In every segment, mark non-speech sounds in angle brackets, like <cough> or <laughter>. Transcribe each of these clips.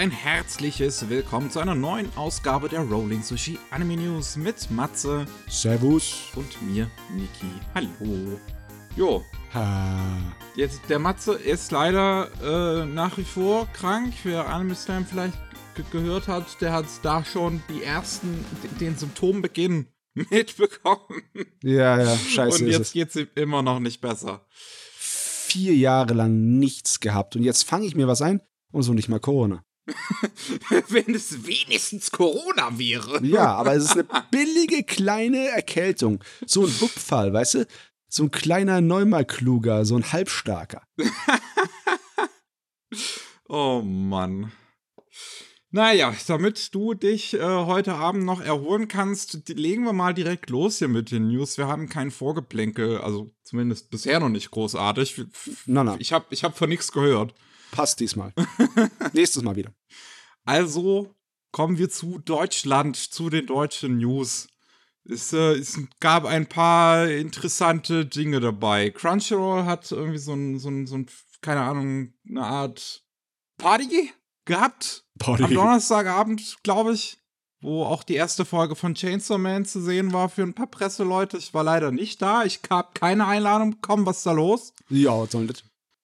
ein herzliches Willkommen zu einer neuen Ausgabe der Rolling Sushi Anime News mit Matze Servus. und mir, Niki. Hallo. Jo, Ha. jetzt der Matze ist leider äh, nach wie vor krank. Wer Anime Slam vielleicht ge gehört hat, der hat da schon die ersten, den Symptombeginn <laughs> mitbekommen. Ja, ja, scheiße und jetzt es. geht's ihm immer noch nicht besser. Vier Jahre lang nichts gehabt und jetzt fange ich mir was ein und so nicht mal Corona. <laughs> Wenn es wenigstens Corona wäre. Ja, aber es ist eine billige kleine Erkältung. So ein Hupfall, weißt du? So ein kleiner Neumalkluger, so ein Halbstarker. <laughs> Oh Mann. Naja, damit du dich äh, heute Abend noch erholen kannst, legen wir mal direkt los hier mit den News. Wir haben kein Vorgeplänkel, also zumindest bisher noch nicht großartig. Na, na, Ich habe ich hab von nichts gehört. Passt diesmal. <laughs> Nächstes Mal wieder. Also kommen wir zu Deutschland, zu den deutschen News. Es, äh, es gab ein paar interessante Dinge dabei. Crunchyroll hat irgendwie so ein, so ein, so ein keine Ahnung, eine Art Party gehabt. Am Body. Donnerstagabend, glaube ich, wo auch die erste Folge von Chainsaw Man zu sehen war für ein paar Presseleute. Ich war leider nicht da. Ich habe keine Einladung bekommen. Was ist da los? Ja, was soll das?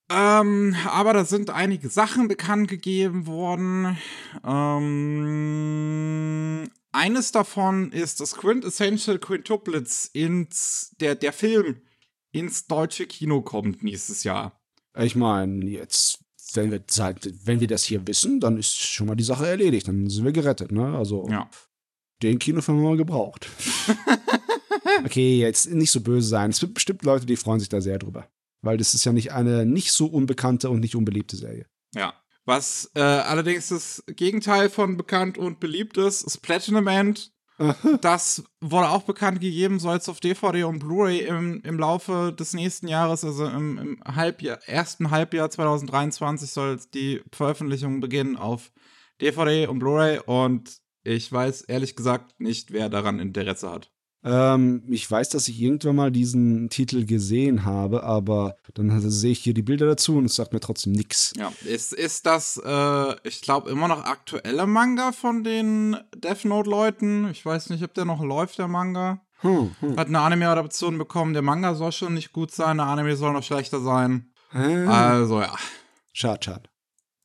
Ähm, aber da sind einige Sachen bekannt gegeben worden. Ähm, eines davon ist das Quintessential Quintuplets ins, der, der Film ins deutsche Kino kommt nächstes Jahr. Ich meine, jetzt, wenn wir, wenn wir das hier wissen, dann ist schon mal die Sache erledigt. Dann sind wir gerettet, ne? Also, Ja. den Kinofilm haben wir gebraucht. <laughs> okay, jetzt nicht so böse sein. Es gibt bestimmt Leute, die freuen sich da sehr drüber. Weil das ist ja nicht eine nicht so unbekannte und nicht unbeliebte Serie. Ja. Was äh, allerdings das Gegenteil von bekannt und beliebt ist, ist Platinum End. Das wurde auch bekannt gegeben, soll es auf DVD und Blu-ray im, im Laufe des nächsten Jahres, also im, im Halbjahr, ersten Halbjahr 2023, soll die Veröffentlichung beginnen auf DVD und Blu-ray und ich weiß ehrlich gesagt nicht, wer daran Interesse hat. Ähm, ich weiß, dass ich irgendwann mal diesen Titel gesehen habe, aber dann sehe ich hier die Bilder dazu und es sagt mir trotzdem nichts. Ja, ist, ist das, äh, ich glaube, immer noch aktuelle Manga von den Death Note-Leuten? Ich weiß nicht, ob der noch läuft, der Manga. Hm, hm. Hat eine Anime-Adaption bekommen. Der Manga soll schon nicht gut sein, der Anime soll noch schlechter sein. Äh, Also ja. Schade, schade.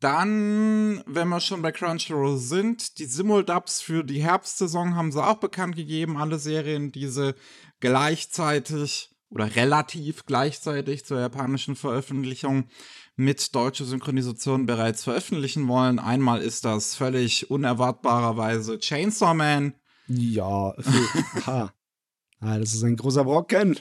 Dann, wenn wir schon bei Crunchyroll sind, die Simuldubs für die Herbstsaison haben sie auch bekannt gegeben. Alle Serien, die sie gleichzeitig oder relativ gleichzeitig zur japanischen Veröffentlichung mit deutscher Synchronisation bereits veröffentlichen wollen. Einmal ist das völlig unerwartbarerweise Chainsaw Man, Ja, <laughs> ha. Ah, das ist ein großer Brocken.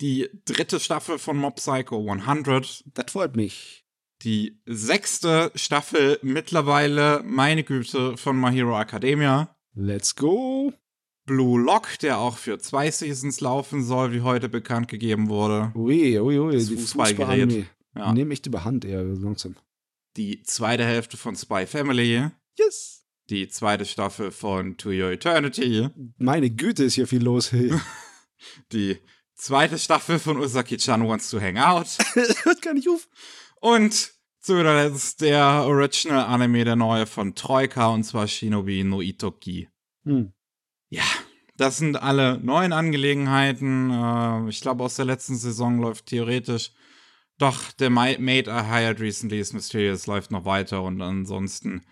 die dritte Staffel von Mob Psycho 100, Das freut mich. Die sechste Staffel mittlerweile, meine Güte, von My Hero Academia. Let's go. Blue Lock, der auch für zwei Seasons laufen soll, wie heute bekannt gegeben wurde. Ui, ui, ui. Das die Fußballgerät. Fußballanime. Ja. Nehmen echt überhand eher langsam. Die zweite Hälfte von Spy Family. Yes. Die zweite Staffel von To Your Eternity. Meine Güte, ist hier viel los. Hey. <laughs> <laughs> Die zweite Staffel von Usaki-chan Wants to Hang Out. <laughs> hört gar nicht auf. Und zu guter Letzt der Original Anime, der neue von Troika, und zwar Shinobi no Itoki. Hm. Ja, das sind alle neuen Angelegenheiten. Äh, ich glaube, aus der letzten Saison läuft theoretisch doch der Ma- Made I Hired Recently is Mysterious läuft noch weiter und ansonsten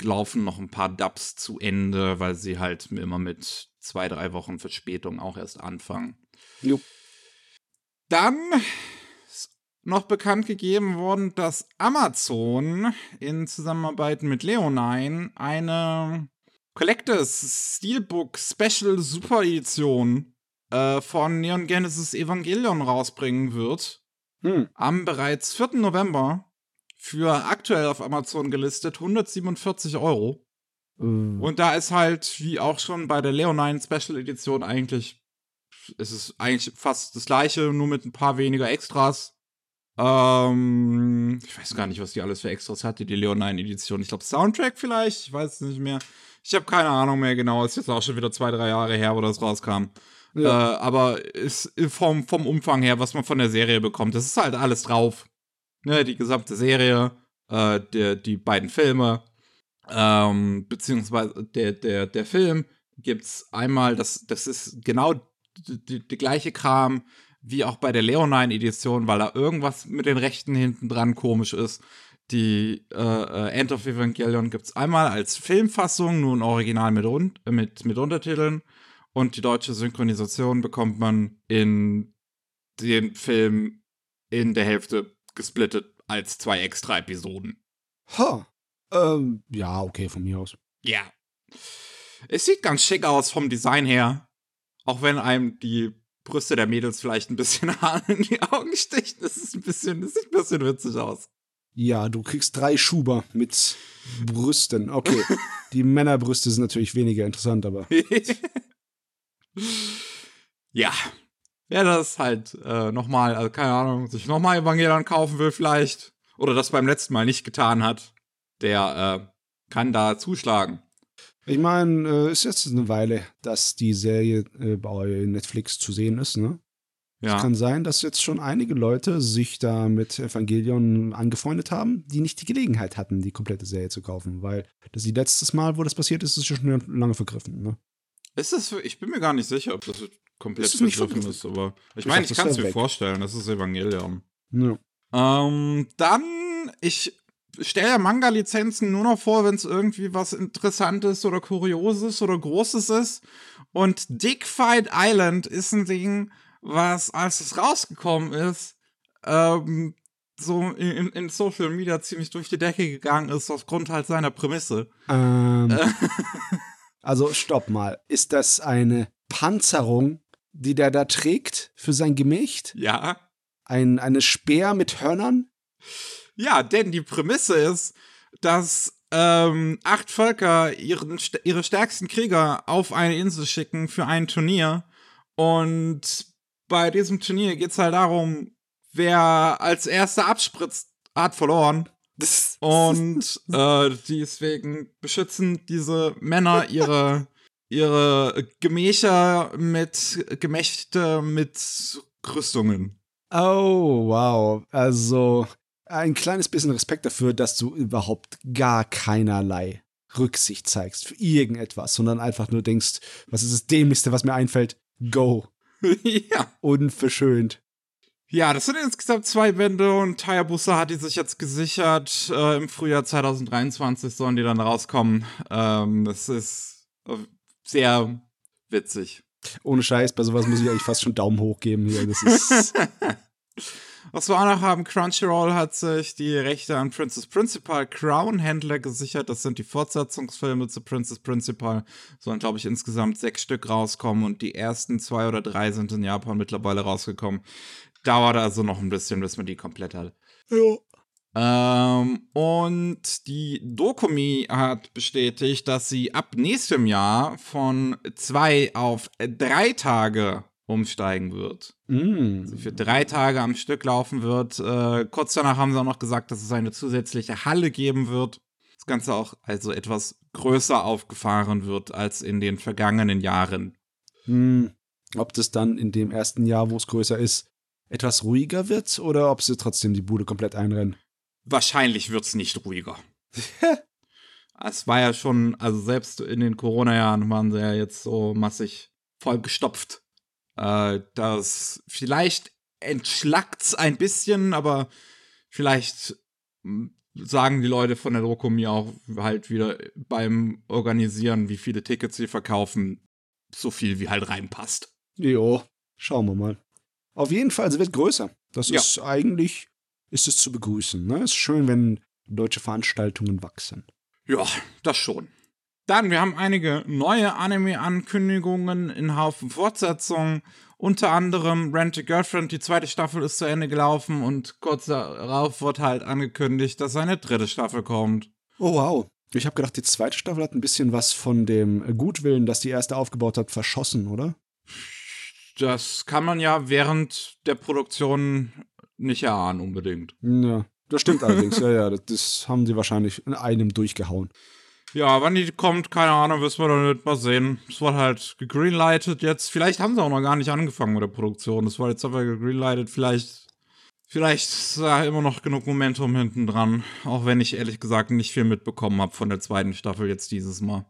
laufen noch ein paar Dubs zu Ende, weil sie halt immer mit zwei, drei Wochen Verspätung auch erst anfangen. Jo. Dann noch bekannt gegeben worden, dass Amazon in Zusammenarbeit mit Leonine eine Collectors Steelbook Special Super Edition äh, von Neon Genesis Evangelion rausbringen wird. Hm. Am bereits 4. November für aktuell auf Amazon gelistet 147 Euro. Äh, Und da ist halt, wie auch schon bei der Leonine Special Edition, eigentlich, es ist eigentlich fast das gleiche, nur mit ein paar weniger Extras. Ähm, ich weiß gar nicht, was die alles für Extras hatte, die Leonine Edition. Ich glaube, Soundtrack vielleicht, ich weiß es nicht mehr. Ich habe keine Ahnung mehr genau, ist jetzt auch schon wieder zwei, drei Jahre her, wo das rauskam. Ja. Äh, aber ist vom, vom Umfang her, was man von der Serie bekommt, das ist halt alles drauf. Ne, die gesamte Serie, äh, der, die beiden Filme, Ähm, beziehungsweise der, der, der Film gibt's einmal, das, das ist genau der gleiche Kram wie auch bei der Leonine-Edition, weil da irgendwas mit den Rechten hinten dran komisch ist. Die äh, äh End of Evangelion gibt's einmal als Filmfassung, nun original mit, mit, mit Untertiteln. Und die deutsche Synchronisation bekommt man in den Film in der Hälfte gesplittet als zwei extra Episoden. Ha. Ähm, ja, okay, von mir aus. Ja. Es sieht ganz schick aus vom Design her. Auch wenn einem die Brüste der Mädels vielleicht ein bisschen <laughs> Haare in die Augen stechen. Das ist ein bisschen, das sieht ein bisschen witzig aus. Ja, du kriegst drei Schuber mit Brüsten. Okay. <laughs> die Männerbrüste sind natürlich weniger interessant, aber. <laughs> ja. Wer das halt äh, nochmal, also keine Ahnung, sich nochmal Evangelion kaufen will, vielleicht, oder das beim letzten Mal nicht getan hat, der äh, kann da zuschlagen. Ich meine, äh, ist jetzt eine Weile, dass die Serie äh, bei Netflix zu sehen ist, ne? Ja. Es kann sein, dass jetzt schon einige Leute sich da mit Evangelion angefreundet haben, die nicht die Gelegenheit hatten, die komplette Serie zu kaufen, weil das die letztes Mal, wo das passiert ist, ist schon lange vergriffen, ne? Ist das für, ich bin mir gar nicht sicher, ob das komplett ist vergriffen ist, aber ich, ich meine, ich kann es mir vorstellen, das ist Evangelion. Ja. Ähm, dann, ich stelle Manga-Lizenzen nur noch vor, wenn es irgendwie was Interessantes oder Kurioses oder Großes ist. Und Dick Fight Island ist ein Ding, was, als es rausgekommen ist, ähm, so in, in, Social Media ziemlich durch die Decke gegangen ist, aufgrund halt seiner Prämisse. Ähm, äh. <laughs> also, stopp mal. Ist das eine Panzerung, die der da trägt für sein Gemächt? Ja. Ein, eine Speer mit Hörnern? Ja, denn die Prämisse ist, dass ähm, acht Völker ihren, ihre stärksten Krieger auf eine Insel schicken für ein Turnier. Und bei diesem Turnier geht es halt darum, wer als erster abspritzt, hat verloren. <laughs> Und äh, deswegen beschützen diese Männer ihre, ihre Gemächer mit Gemächte mit Rüstungen. Oh, wow. Also, ein kleines bisschen Respekt dafür, dass du überhaupt gar keinerlei Rücksicht zeigst für irgendetwas, sondern einfach nur denkst, was ist das Dämlichste, was mir einfällt? Go. <laughs> ja. Unverschönt. Ja, das sind insgesamt zwei Bände und Hayabusa hat die sich jetzt gesichert. Äh, Im Frühjahr 2023 sollen die dann rauskommen. Ähm, das ist äh, sehr witzig. Ohne Scheiß, bei sowas muss ich eigentlich fast schon Daumen hoch geben hier. Das ist. <laughs> Was wir auch noch haben, Crunchyroll hat sich die Rechte an Princess Principal Crown Händler gesichert. Das sind die Fortsetzungsfilme zu Princess Principal. Sollen, glaube ich, insgesamt sechs Stück rauskommen und die ersten zwei oder drei sind in Japan mittlerweile rausgekommen. Dauert also noch ein bisschen, bis man die komplett hat. Ja. Ähm, und die Dokumi hat bestätigt, dass sie ab nächstem Jahr von zwei auf drei Tage umsteigen wird. Mm. Also für drei Tage am Stück laufen wird. Äh, kurz danach haben sie auch noch gesagt, dass es eine zusätzliche Halle geben wird. Das Ganze auch also etwas größer aufgefahren wird als in den vergangenen Jahren. Mm. Ob das dann in dem ersten Jahr, wo es größer ist, etwas ruhiger wird oder ob sie trotzdem die Bude komplett einrennen? Wahrscheinlich wird es nicht ruhiger. <laughs> es war ja schon, also selbst in den Corona-Jahren waren sie ja jetzt so massig vollgestopft äh, das vielleicht entschlackt's ein bisschen, aber vielleicht hm, sagen die Leute von der Doku mir auch halt wieder beim Organisieren, wie viele Tickets sie verkaufen, so viel wie halt reinpasst. Jo, schauen wir mal. Auf jeden Fall, sie wird größer. Das ja. ist eigentlich, ist es zu begrüßen. Ne? Ist schön, wenn deutsche Veranstaltungen wachsen. Ja, das schon. Dann, wir haben einige neue Anime-Ankündigungen in Haufen Fortsetzungen. Unter anderem Rent a Girlfriend, die zweite Staffel ist zu Ende gelaufen und kurz darauf wird halt angekündigt, dass eine dritte Staffel kommt. Oh wow. Ich habe gedacht, die zweite Staffel hat ein bisschen was von dem Gutwillen, das die erste aufgebaut hat, verschossen, oder? Das kann man ja während der Produktion nicht erahnen unbedingt. Ja, das stimmt allerdings. ja, ja, das, das haben sie wahrscheinlich in einem durchgehauen. Ja, wann die kommt, keine Ahnung, wissen wir noch nicht. Mal sehen. Es wird halt gegreenlightet jetzt. Vielleicht haben sie auch noch gar nicht angefangen mit der Produktion. Es war jetzt aber gegreenlightet. Vielleicht Vielleicht ist da immer noch genug Momentum hinten dran, auch wenn ich ehrlich gesagt nicht viel mitbekommen habe von der zweiten Staffel jetzt dieses Mal.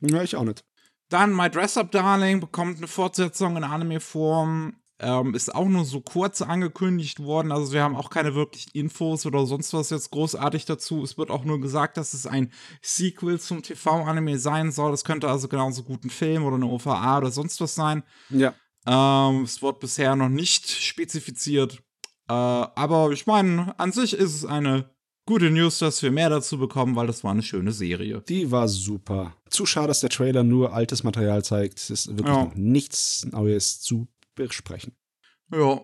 Ja, ich auch nicht. Dann My Dress Up Darling bekommt eine Fortsetzung in Anime-Form. Ähm, ist auch nur so kurz angekündigt worden. Also wir haben auch keine wirklichen Infos oder sonst was jetzt großartig dazu. Es wird auch nur gesagt, dass es ein Sequel zum TV-Anime sein soll. Es könnte also genauso gut ein Film oder eine OVA oder sonst was sein. Ja. Ähm, es wird bisher noch nicht spezifiziert. Äh, aber ich meine, an sich ist es eine gute News, dass wir mehr dazu bekommen, weil das war eine schöne Serie. Die war super. Zu schade, dass der Trailer nur altes Material zeigt. Es ist wirklich ja. noch nichts Neues zu besprechen. Ja.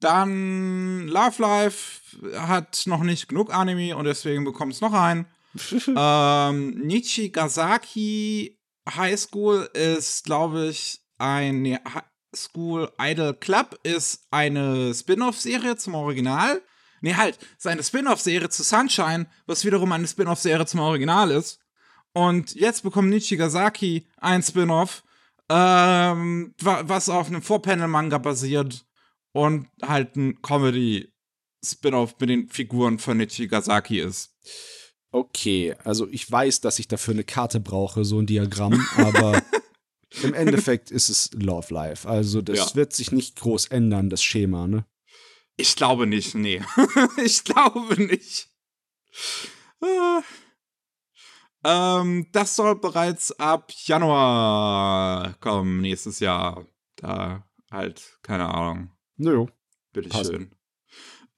Dann Love Life hat noch nicht genug Anime und deswegen bekommt es noch einen. <laughs> ähm, Nichigasaki High School ist, glaube ich, ein High School Idol Club ist eine Spin-off-Serie zum Original. Nee, halt, seine Spin-off-Serie zu Sunshine, was wiederum eine Spin-off-Serie zum Original ist. Und jetzt bekommt Nichigasaki ein Spin-off, ähm, was auf einem Four-Panel-Manga basiert und halt ein Comedy-Spin-off mit den Figuren von Nichigasaki ist. Okay, also ich weiß, dass ich dafür eine Karte brauche, so ein Diagramm, aber <laughs> im Endeffekt ist es Love Life. Also das ja. wird sich nicht groß ändern, das Schema, ne? Ich glaube nicht, nee. <laughs> ich glaube nicht. Ah. Ähm, das soll bereits ab Januar kommen, nächstes Jahr. Da halt, keine Ahnung. Nö. Bitteschön.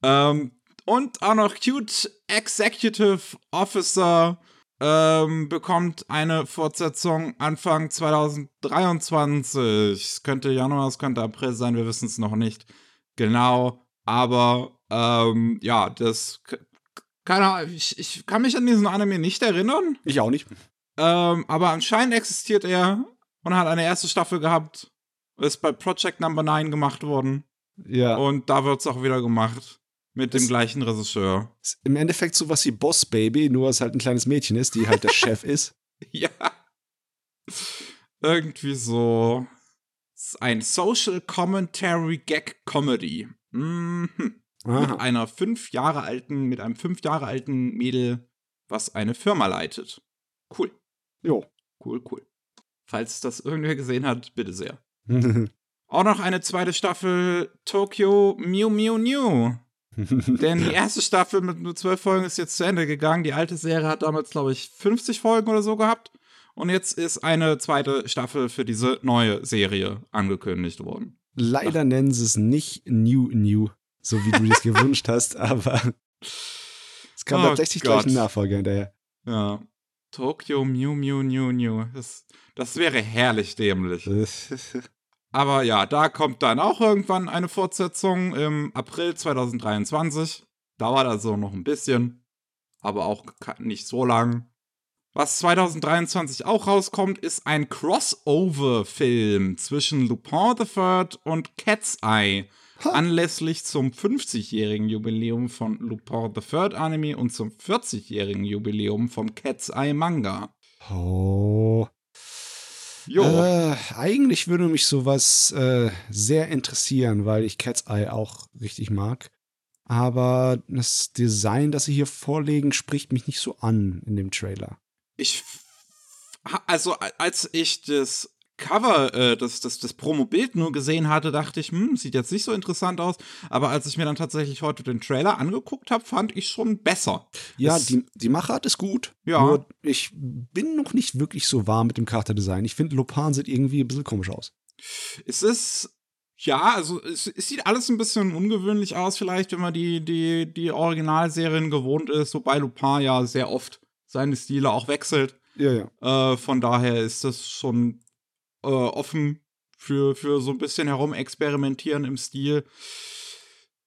Ähm, und auch noch Cute Executive Officer ähm, bekommt eine Fortsetzung Anfang 2023. Es könnte Januar, es könnte April sein, wir wissen es noch nicht genau. Aber ähm, ja, das. Keine Ahnung, ich, ich kann mich an diesen Anime nicht erinnern. Ich auch nicht. Ähm, aber anscheinend existiert er und hat eine erste Staffel gehabt. Ist bei Project Number 9 gemacht worden. Ja. Und da wird es auch wieder gemacht. Mit dem gleichen Regisseur. Ist im Endeffekt so was wie Boss Baby, nur dass es halt ein kleines Mädchen ist, die halt der Chef <laughs> ist. Ja. Irgendwie so. Ein Social Commentary Gag Comedy. Mhm. Mit einer fünf Jahre alten, mit einem fünf Jahre alten Mädel, was eine Firma leitet. Cool. Jo. Cool, cool. Falls das irgendwer gesehen hat, bitte sehr. <laughs> Auch noch eine zweite Staffel Tokyo Mew Mew New. <laughs> Denn die erste Staffel mit nur zwölf Folgen ist jetzt zu Ende gegangen. Die alte Serie hat damals, glaube ich, 50 Folgen oder so gehabt. Und jetzt ist eine zweite Staffel für diese neue Serie angekündigt worden. Leider Ach. nennen sie es nicht New New, so wie du es gewünscht hast, <laughs> aber es kam oh tatsächlich Gott. gleich ein Nachfolger hinterher. Ja. Tokyo Mew Mew New New. Das, das wäre herrlich dämlich. <laughs> Aber ja, da kommt dann auch irgendwann eine Fortsetzung im April 2023. Dauert also noch ein bisschen, aber auch nicht so lang. Was 2023 auch rauskommt, ist ein Crossover-Film zwischen Lupin the Third und Cat's Eye. Ha. Anlässlich zum 50-jährigen Jubiläum von Lupin the Third Anime und zum 40-jährigen Jubiläum vom Cat's Eye Manga. Oh. Jo. Äh, eigentlich würde mich sowas äh, sehr interessieren, weil ich Cat's Eye auch richtig mag. Aber das Design, das sie hier vorlegen, spricht mich nicht so an in dem Trailer ich also als ich das Cover, äh, das, das, das Promo-Bild nur gesehen hatte, dachte ich, hm, sieht jetzt nicht so interessant aus. Aber als ich mir dann tatsächlich heute den Trailer angeguckt habe, fand ich schon besser. Ja, die, die Machart ist gut. Ja. Nur ich bin noch nicht wirklich so warm mit dem Charakterdesign. Ich finde, Lopan sieht irgendwie ein bisschen komisch aus. Es ist. Ja, also es, es, sieht alles ein bisschen ungewöhnlich aus, vielleicht, wenn man die, die, die Originalserien gewohnt ist, wobei Lupin ja sehr oft seine Stile auch wechselt. Ja, ja. Äh, von daher ist das schon äh, offen für, für so ein bisschen herumexperimentieren im Stil.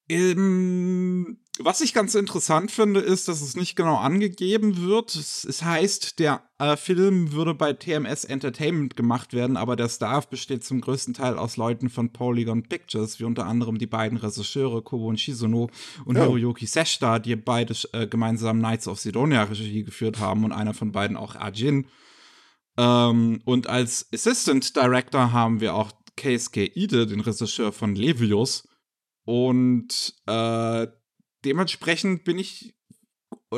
Ähm, was ich ganz interessant finde, ist, dass es nicht genau angegeben wird. Es, es heißt, der äh, Film würde bei TMS Entertainment gemacht werden, aber der Staff besteht zum größten Teil aus Leuten von Polygon Pictures, wie unter anderem die beiden Regisseure Kobo und Shizuno und oh. Hiroyuki Seshita, die beide äh, gemeinsam Knights of Sidonia Regie geführt haben und einer von beiden auch Ajin. Ähm, und als Assistant Director haben wir auch Keisuke Ide, den Regisseur von Levius Und äh, dementsprechend bin ich,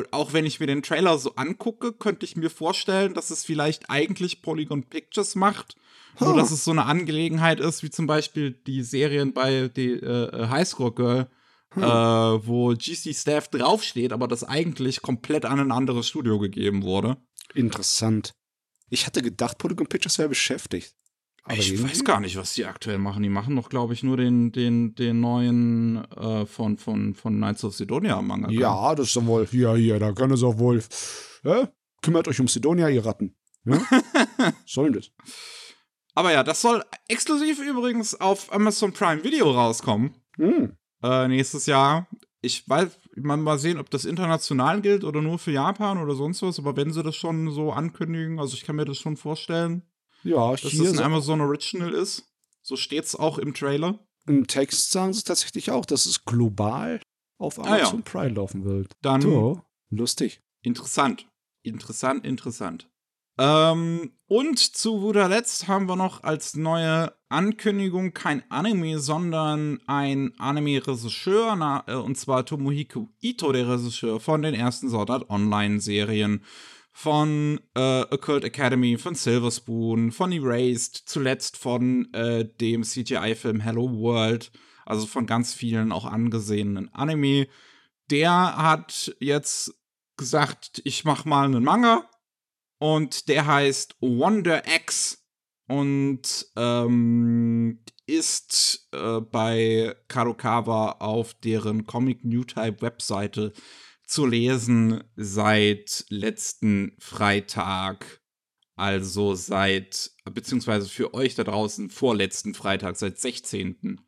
auch wenn ich mir den Trailer so angucke, könnte ich mir vorstellen, dass es vielleicht eigentlich Polygon Pictures macht. Huh. Nur, dass es so eine Angelegenheit ist, wie zum Beispiel die Serien bei die, äh, Highscore Girl, hm. äh, wo GC Staff draufsteht, aber das eigentlich komplett an ein anderes Studio gegeben wurde. Interessant. Ich hatte gedacht, Polygon Pictures wäre beschäftigt. Aber ich weiß gar nicht, was die aktuell machen. Die machen doch, glaube ich, nur den, den, den neuen äh, von, von, von Knights of Sidonia Manga. Ja, das ist doch wohl. Ja, hier, da kann es auch wohl. Ja? Kümmert euch um Sidonia, ihr Ratten. Ja? <laughs> Sollen das. Aber ja, das soll exklusiv übrigens auf Amazon Prime Video rauskommen. Hm. Äh, nächstes Jahr. Ich weiß, man mal sehen, ob das international gilt oder nur für Japan oder sonst was. Aber wenn sie das schon so ankündigen, also ich kann mir das schon vorstellen. Ja, dass das ein Amazon Original ist. So steht's auch im Trailer. Im Text sagen sie tatsächlich auch, dass es global auf Amazon ah, ja. Prime laufen wird. Dann so, lustig. Interessant. Interessant, interessant. Ähm, und zu guter Letzt haben wir noch als neue Ankündigung kein Anime, sondern ein Anime-Regisseur, äh, und zwar Tomohiko Ito, der Regisseur von den ersten Sword Art Online-Serien von äh, Occult Academy, von Silver Spoon, von Erased, zuletzt von äh, dem CGI-Film Hello World, also von ganz vielen auch angesehenen Anime. Der hat jetzt gesagt, ich mach mal einen Manga und der heißt Wonder X und ähm, ist äh, bei Kadokawa auf deren Comic New Type Webseite zu lesen seit letzten Freitag. Also seit, beziehungsweise für euch da draußen vorletzten Freitag, seit 16.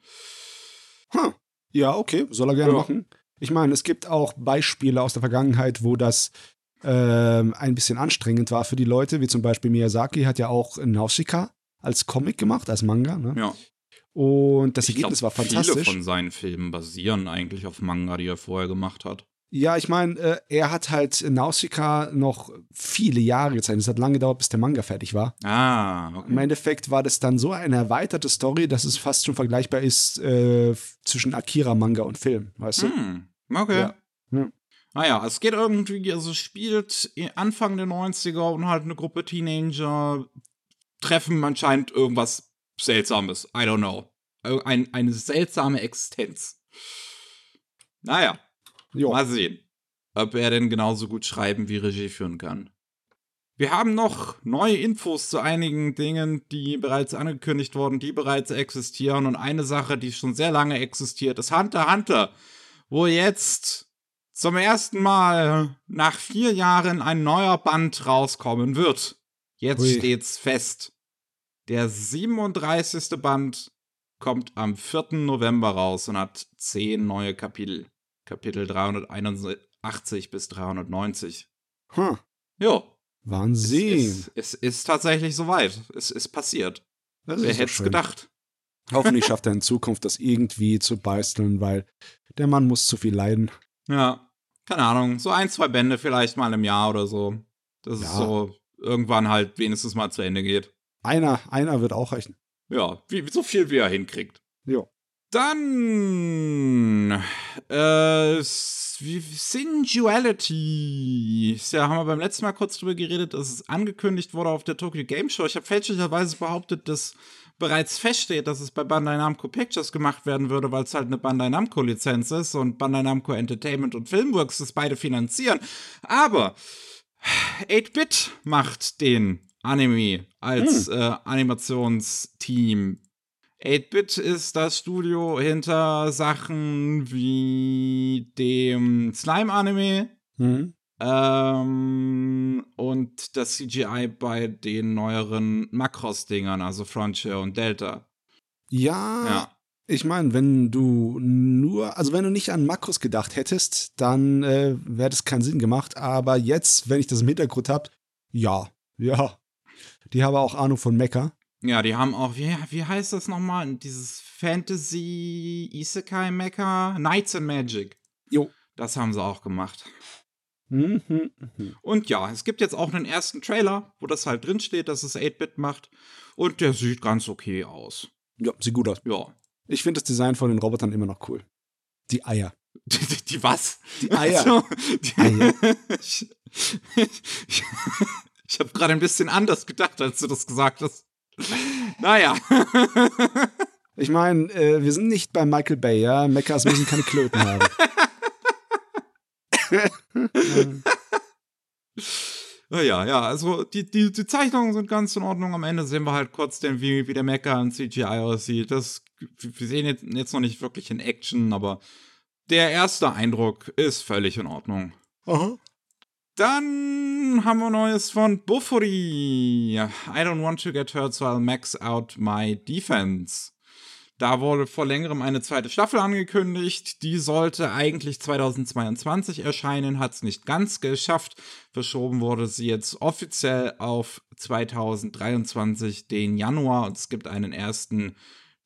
Huh. Ja, okay, soll er gerne ja. machen. Ich meine, es gibt auch Beispiele aus der Vergangenheit, wo das ähm, ein bisschen anstrengend war für die Leute, wie zum Beispiel Miyazaki hat ja auch Nausicaa als Comic gemacht, als Manga. Ne? Ja. Und das ich Ergebnis glaub, war fantastisch. Viele von seinen Filmen basieren eigentlich auf Manga, die er vorher gemacht hat. Ja, ich meine, äh, er hat halt Nausicaa noch viele Jahre gezeichnet. Es hat lange gedauert, bis der Manga fertig war. Ah, okay. Im Endeffekt war das dann so eine erweiterte Story, dass es fast schon vergleichbar ist äh, zwischen Akira-Manga und Film, weißt du? Hm, okay. Ja. Ja. Naja, es geht irgendwie, also spielt Anfang der 90er und halt eine Gruppe Teenager treffen anscheinend irgendwas Seltsames. I don't know. Ein, eine seltsame Existenz. Naja, Jo. Mal sehen, ob er denn genauso gut schreiben wie Regie führen kann. Wir haben noch neue Infos zu einigen Dingen, die bereits angekündigt wurden, die bereits existieren. Und eine Sache, die schon sehr lange existiert, ist Hunter Hunter, wo jetzt zum ersten Mal nach vier Jahren ein neuer Band rauskommen wird. Jetzt Ui. steht's fest. Der 37. Band kommt am 4. November raus und hat zehn neue Kapitel. Kapitel 381 bis 390. Hm. Jo. Wahnsinn. Es, es, es, ist tatsächlich soweit. Es ist passiert. Das Wer hätte es gedacht? Hoffentlich <laughs> schafft er in Zukunft das irgendwie zu beisteln, weil der Mann muss zu viel leiden. Ja, keine Ahnung. So ein, zwei Bände vielleicht mal im Jahr oder so. Dass ja. es so irgendwann halt wenigstens mal zu Ende geht. Einer, einer wird auch reichen. Ja, wie, so viel wie er hinkriegt. Ja. Dann äh, Singuality. Ja, haben wir beim letzten Mal kurz drüber geredet, dass es angekündigt wurde auf der Tokyo Game Show. Ich habe fälschlicherweise behauptet, dass bereits feststeht, dass es bei Bandai Namco Pictures gemacht werden würde, weil es halt eine Bandai Namco Lizenz ist und Bandai Namco Entertainment und Filmworks das beide finanzieren. Aber 8-Bit macht den Anime als hm. äh, Animationsteam 8-Bit ist das Studio hinter Sachen wie dem Slime-Anime mhm. Ähm, und das CGI bei den neueren Macross-Dingern, also Frontier und Delta. Ja, ja. Ich meine, wenn du nur, also wenn du nicht an Makros gedacht hättest, dann äh, wäre das keinen Sinn gemacht. Aber jetzt, wenn ich das im Hintergrund habe, ja, ja. Die haben auch Ahnung von Mecha. Ja, die haben auch, wie, wie heißt das nochmal? Dieses Fantasy Isekai Mecha Knights and Magic. Jo. Das haben sie auch gemacht. Mhm, mhm. Und ja, es gibt jetzt auch einen ersten Trailer, wo das halt drinsteht, dass es 8-Bit macht. Und der sieht ganz okay aus. Ja, sieht gut aus. Ja. Ich finde das Design von den Robotern immer noch cool. Die Eier. Die, die, die was? Die Eier. Also, die Eier. <laughs> ich ich, ich habe gerade ein bisschen anders gedacht, als du das gesagt hast. Naja. <laughs> Ich meine, äh, wir sind nicht bei Michael Bay, ja? Mechas müssen keine Klöten haben. <laughs> <laughs> Ja, ja, also die, die, die Zeichnungen sind ganz in Ordnung. Am Ende sehen wir halt kurz, den, wie, wie der Mecha in CGI aussieht. Das, wir sehen jetzt, jetzt noch nicht wirklich in Action, aber der erste Eindruck ist völlig in Ordnung. Aha. Dann haben wir Neues von Buffuri. I don't want to get hurt, so I'll max out my defense. Da wurde vor längerem eine zweite Staffel angekündigt. Die sollte eigentlich 2022 erscheinen, hat es nicht ganz geschafft. Verschoben wurde sie jetzt offiziell auf 2023, den Januar. Und es gibt einen ersten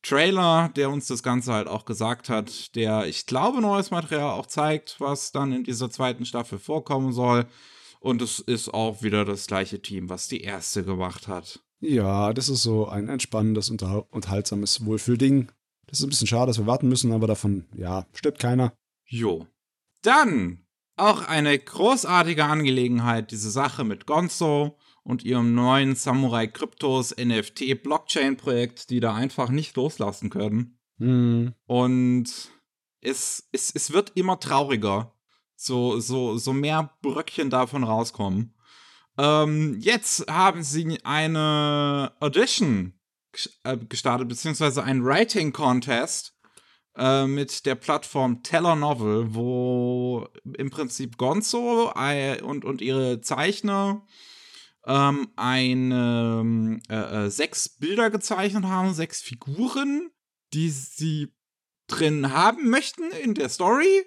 Trailer, der uns das Ganze halt auch gesagt hat, der, ich glaube, neues Material auch zeigt, was dann in dieser zweiten Staffel vorkommen soll. Und es ist auch wieder das gleiche Team, was die erste gemacht hat. Ja, das ist so ein entspannendes, unterhaltsames Wohlfühlding. Das ist ein bisschen schade, dass wir warten müssen, aber davon, ja, stirbt keiner. Jo. Dann auch eine großartige Angelegenheit, diese Sache mit Gonzo und ihrem neuen Samurai Kryptos NFT Blockchain Projekt, die da einfach nicht loslassen können. Mhm. Und es, es, es wird immer trauriger, so, so, so mehr Bröckchen davon rauskommen. Ähm, jetzt haben sie eine Audition äh, gestartet, beziehungsweise ein Writing Contest äh, mit der Plattform Teller Novel, wo im Prinzip Gonzo äh, und, und ihre Zeichner ähm, eine, äh, äh, sechs Bilder gezeichnet haben, sechs Figuren, die sie drin haben möchten in der Story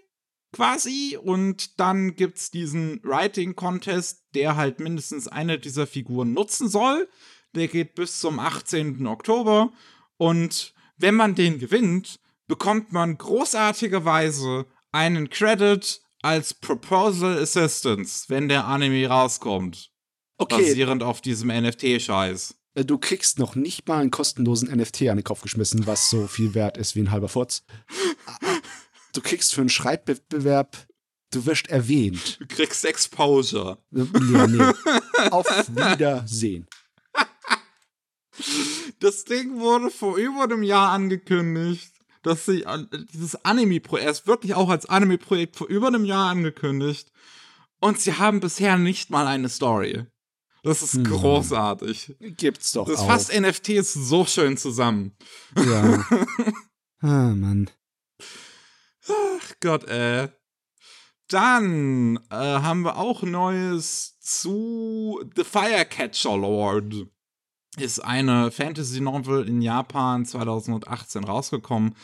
quasi. Und dann gibt es diesen Writing Contest, der halt mindestens eine dieser Figuren nutzen soll. Der geht bis zum 18. Oktober. Und wenn man den gewinnt, bekommt man großartigerweise einen Credit als Proposal Assistance, wenn der Anime rauskommt. Okay. Basierend auf diesem NFT-Scheiß. Äh, du kriegst noch nicht mal einen kostenlosen NFT an den Kopf geschmissen, was so viel wert ist wie ein halber Fotz. <laughs> Du kriegst für einen Schreibwettbewerb, du wirst erwähnt. Du kriegst Exposure. Ja, nee. Auf Wiedersehen. Das Ding wurde vor über einem Jahr angekündigt, dass sie dieses Anime-Projekt, er ist wirklich auch als Anime-Projekt vor über einem Jahr angekündigt. Und sie haben bisher nicht mal eine Story. Das ist hm. großartig. Gibt's doch. Das fasst NFTs so schön zusammen. Ja. <laughs> ah, Mann. Ach Gott, ey. Dann äh, haben wir auch Neues zu The Firecatcher Lord. Ist eine Fantasy-Novel in Japan 2018 rausgekommen.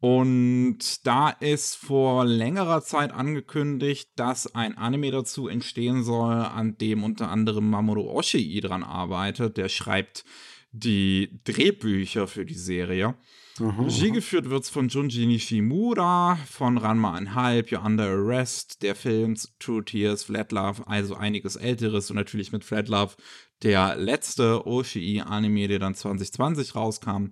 Und da ist vor längerer Zeit angekündigt, dass ein Anime dazu entstehen soll, an dem unter anderem Mamoru Oshii dran arbeitet. Der schreibt die Drehbücher für die Serie. Aha, Regie geführt wird es von Junji Nishimura, von Ranma Halb, You're Under Arrest, der Film True Tears, Flat Love, also einiges Älteres und natürlich mit Flat Love der letzte Oshii-Anime, der dann 2020 rauskam. Mhm.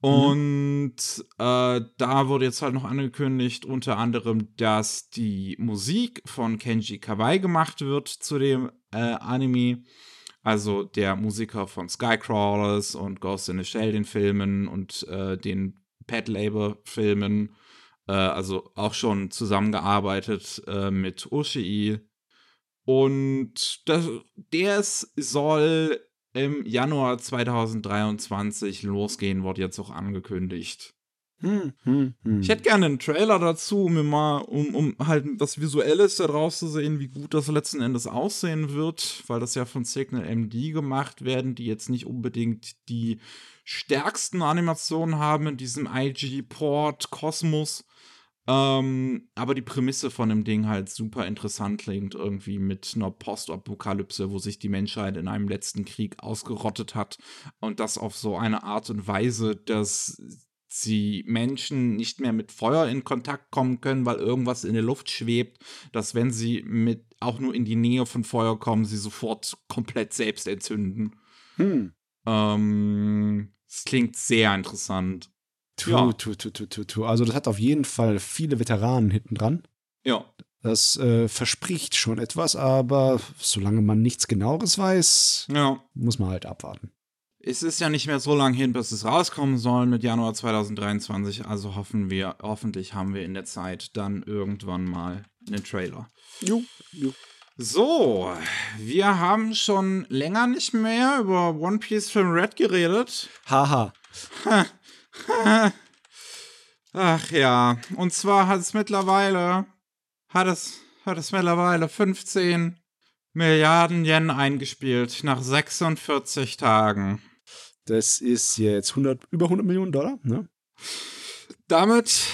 Und äh, da wurde jetzt halt noch angekündigt, unter anderem, dass die Musik von Kenji Kawai gemacht wird zu dem äh, Anime also der Musiker von Skycrawlers und Ghost in the Shell, den Filmen und äh, den Pet Labor Filmen, äh, also auch schon zusammengearbeitet äh, mit Oshii. Und das, der soll im Januar 2023 losgehen, wurde jetzt auch angekündigt. Hm, hm, hm. Ich hätte gerne einen Trailer dazu, um mir mal, um, um halt was Visuelles daraus zu sehen, wie gut das letzten Endes aussehen wird, weil das ja von Signal MD gemacht werden, die jetzt nicht unbedingt die stärksten Animationen haben in diesem IG-Port-Kosmos. Ähm, aber die Prämisse von dem Ding halt super interessant klingt, irgendwie mit einer Postapokalypse, wo sich die Menschheit in einem letzten Krieg ausgerottet hat und das auf so eine Art und Weise, dass sie Menschen nicht mehr mit Feuer in Kontakt kommen können, weil irgendwas in der Luft schwebt, dass wenn sie mit auch nur in die Nähe von Feuer kommen, sie sofort komplett selbst entzünden. Hm. Ähm, das klingt sehr interessant. Tu, ja. tu, tu, tu, tu, tu. Also das hat auf jeden Fall viele Veteranen hinten dran. Ja. Das äh, verspricht schon etwas, aber solange man nichts genaueres weiß, ja. muss man halt abwarten. Es ist ja nicht mehr so lange hin, bis es rauskommen soll mit Januar 2023. Also hoffen wir, hoffentlich haben wir in der Zeit dann irgendwann mal einen Trailer. Jo, jo. So, wir haben schon länger nicht mehr über One Piece Film Red geredet. Haha. <laughs> Ach ja, und zwar hat es mittlerweile, hat es, hat es mittlerweile 15 Milliarden Yen eingespielt nach 46 Tagen. Das ist jetzt 100, über 100 Millionen Dollar, ne? Damit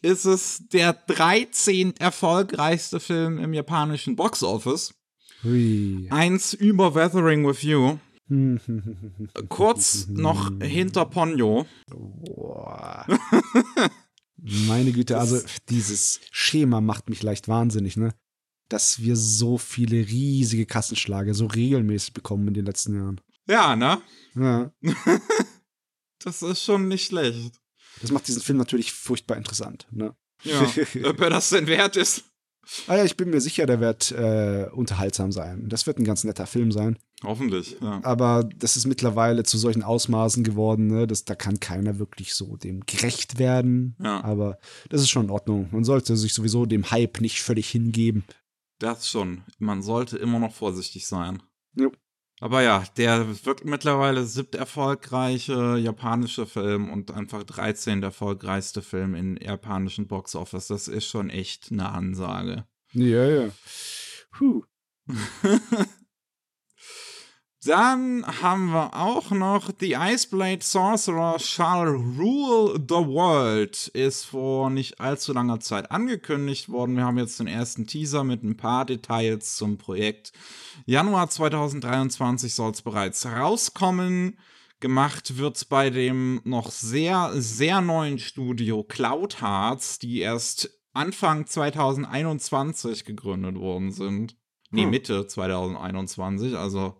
ist es der 13. erfolgreichste Film im japanischen Boxoffice. Hui. Eins über Weathering with You. <laughs> Kurz noch hinter Ponyo. Boah. Meine Güte, also dieses Schema macht mich leicht wahnsinnig, ne? Dass wir so viele riesige Kassenschläge so regelmäßig bekommen in den letzten Jahren. Ja, ne? Ja. <laughs> das ist schon nicht schlecht. Das macht diesen Film natürlich furchtbar interessant. Ne? Ja, <laughs> ob er das denn wert ist. Ah ja, ich bin mir sicher, der wird äh, unterhaltsam sein. Das wird ein ganz netter Film sein. Hoffentlich, ja. Aber das ist mittlerweile zu solchen Ausmaßen geworden, ne, dass da kann keiner wirklich so dem gerecht werden. Ja. Aber das ist schon in Ordnung. Man sollte sich sowieso dem Hype nicht völlig hingeben. Das schon. Man sollte immer noch vorsichtig sein. Jo. Aber ja, der wird mittlerweile siebte erfolgreiche japanische Film und einfach 13. erfolgreichste Film in japanischen Boxoffice. Das ist schon echt eine Ansage. Ja, ja. Puh. <laughs> Dann haben wir auch noch The Iceblade Sorcerer Shall Rule the World. Ist vor nicht allzu langer Zeit angekündigt worden. Wir haben jetzt den ersten Teaser mit ein paar Details zum Projekt. Januar 2023 soll es bereits rauskommen. Gemacht wird es bei dem noch sehr, sehr neuen Studio Cloud Hearts, die erst Anfang 2021 gegründet worden sind. Nee, hm. Mitte 2021, also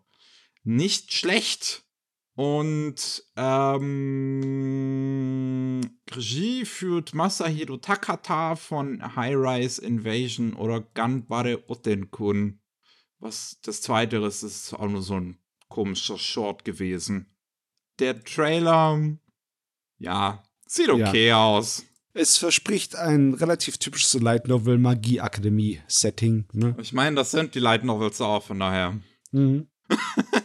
nicht schlecht. Und ähm, Regie führt Masahiro Takata von High Rise Invasion oder Ganbare Otenkun. Was das zweite ist, ist auch nur so ein komischer Short gewesen. Der Trailer, ja, sieht okay ja. aus. Es verspricht ein relativ typisches Light Novel Magie Akademie Setting. Ne? Ich meine, das sind die Light Novels auch, von daher. Mhm. <laughs>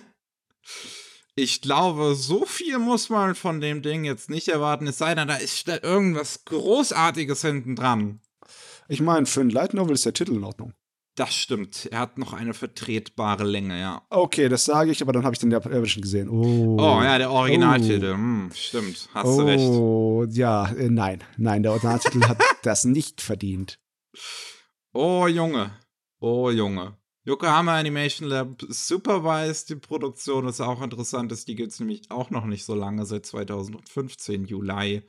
ich glaube, so viel muss man von dem Ding jetzt nicht erwarten, es sei denn, da ist irgendwas Großartiges hinten dran. Ich meine, für ein Light Novel ist der Titel in Ordnung. Das stimmt. Er hat noch eine vertretbare Länge, ja. Okay, das sage ich, aber dann habe ich den japanischen gesehen. Oh. oh, ja, der Originaltitel. Oh. Hm, stimmt, hast oh, du recht. Oh, ja, äh, nein, nein, der Originaltitel hat <laughs> das nicht verdient. Oh, Junge. Oh, Junge. Yokohama Animation Lab supervised die Produktion, was auch interessant ist. Die gibt es nämlich auch noch nicht so lange, seit 2015, Juli.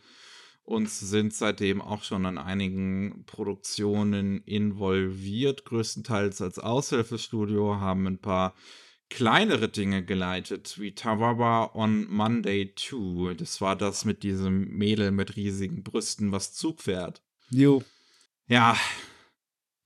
Und sind seitdem auch schon an einigen Produktionen involviert, größtenteils als Aushilfestudio, haben ein paar kleinere Dinge geleitet, wie Tawaba on Monday 2. Das war das mit diesem Mädel mit riesigen Brüsten, was Zug fährt. Jo. Ja,